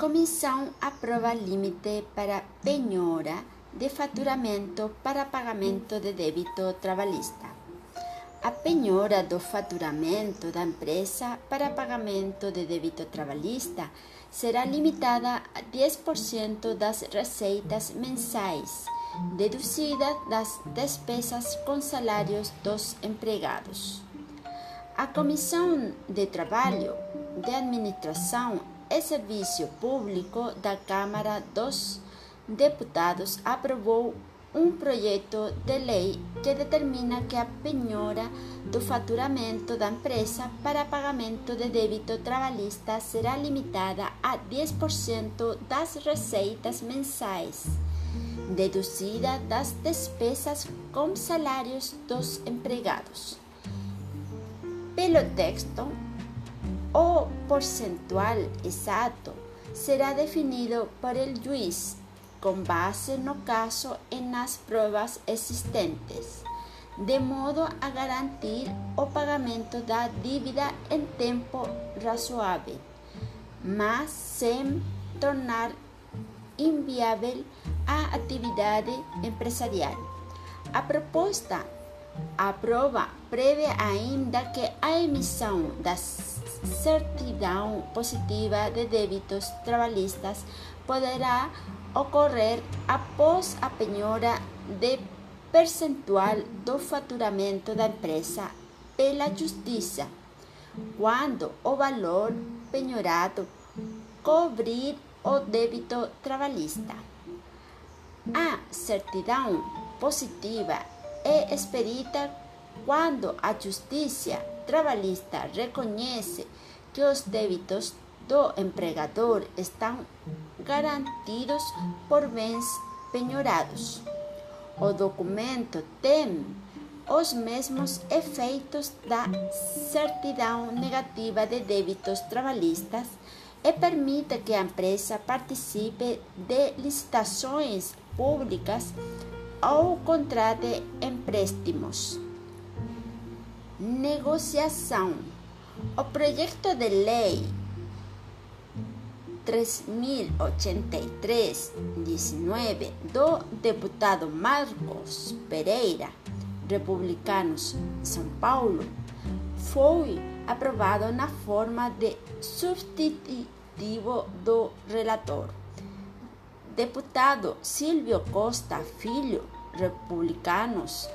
Comissão aprova limite para penhora de faturamento para pagamento de débito trabalhista. A penhora do faturamento da empresa para pagamento de débito trabalhista será limitada a 10% das receitas mensais, deduzidas das despesas com salários dos empregados. A Comissão de Trabalho, de Administração e Serviço Público da Câmara dos Deputados aprovou um projeto de lei que determina que a penhora do faturamento da empresa para pagamento de débito trabalhista será limitada a 10% das receitas mensais, deduzida das despesas com salários dos empregados. Pelo texto, o percentual exato será definido por el juiz com base no caso e nas provas existentes, de modo a garantir o pagamento da dívida em tempo razoável, mas sem tornar inviável a atividade empresarial. A proposta aprova prevê ainda que a emissão da certidão positiva de débitos trabalhistas poderá ocorrer após a penhora de percentual do faturamento da empresa pela Justiça, quando o valor penhorado cobrir o débito trabalhista. A certidão positiva é expedida quando a Justiça Trabalhista reconhece que os débitos do empregador estão garantidos por bens penhorados. O documento tem os mesmos efeitos da certidão negativa de débitos trabalhistas e permite que a empresa participe de licitações públicas ou contrate empréstimos. Negociação. O projeto de lei 3083-19 do deputado Marcos Pereira, Republicanos São Paulo, foi aprovado na forma de substitutivo do relator. Deputado Silvio Costa Filho, Republicanos,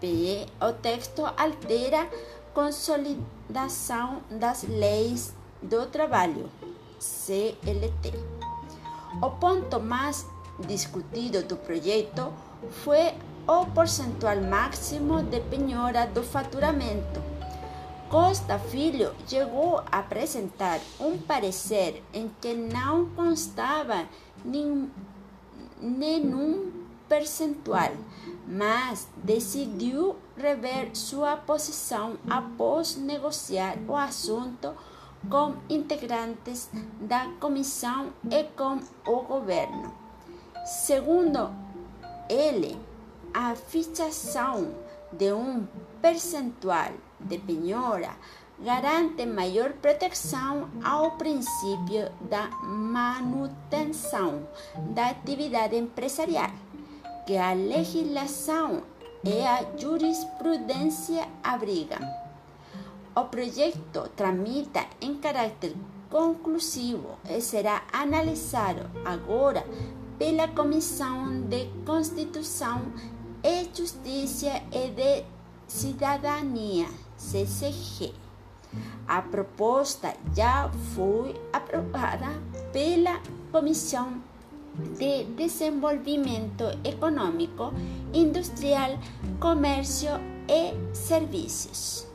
P. O texto altera consolidação das leis do trabalho CLT. O ponto mais discutido do projeto foi o percentual máximo de penhora do faturamento. Costa Filho chegou a apresentar um parecer em que não constava nenhum, nenhum percentual, mas decidiu rever sua posição após negociar o assunto com integrantes da comissão e com o governo. Segundo ele, a fixação de um percentual de penhora garante maior proteção ao princípio da manutenção da atividade empresarial, que a legislação e a jurisprudência abrigam. O projeto tramita em caráter conclusivo e será analisado agora pela Comissão de Constituição e Justiça e de Cidadania, CCG. A proposta já foi aprovada pela Comissão de Desenvolvimento Econômico, Industrial, Comércio e Serviços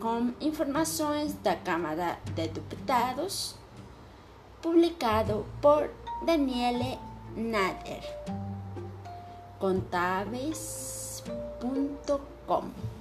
com informações da Câmara de Deputados, publicado por Daniele Nader, gmail.com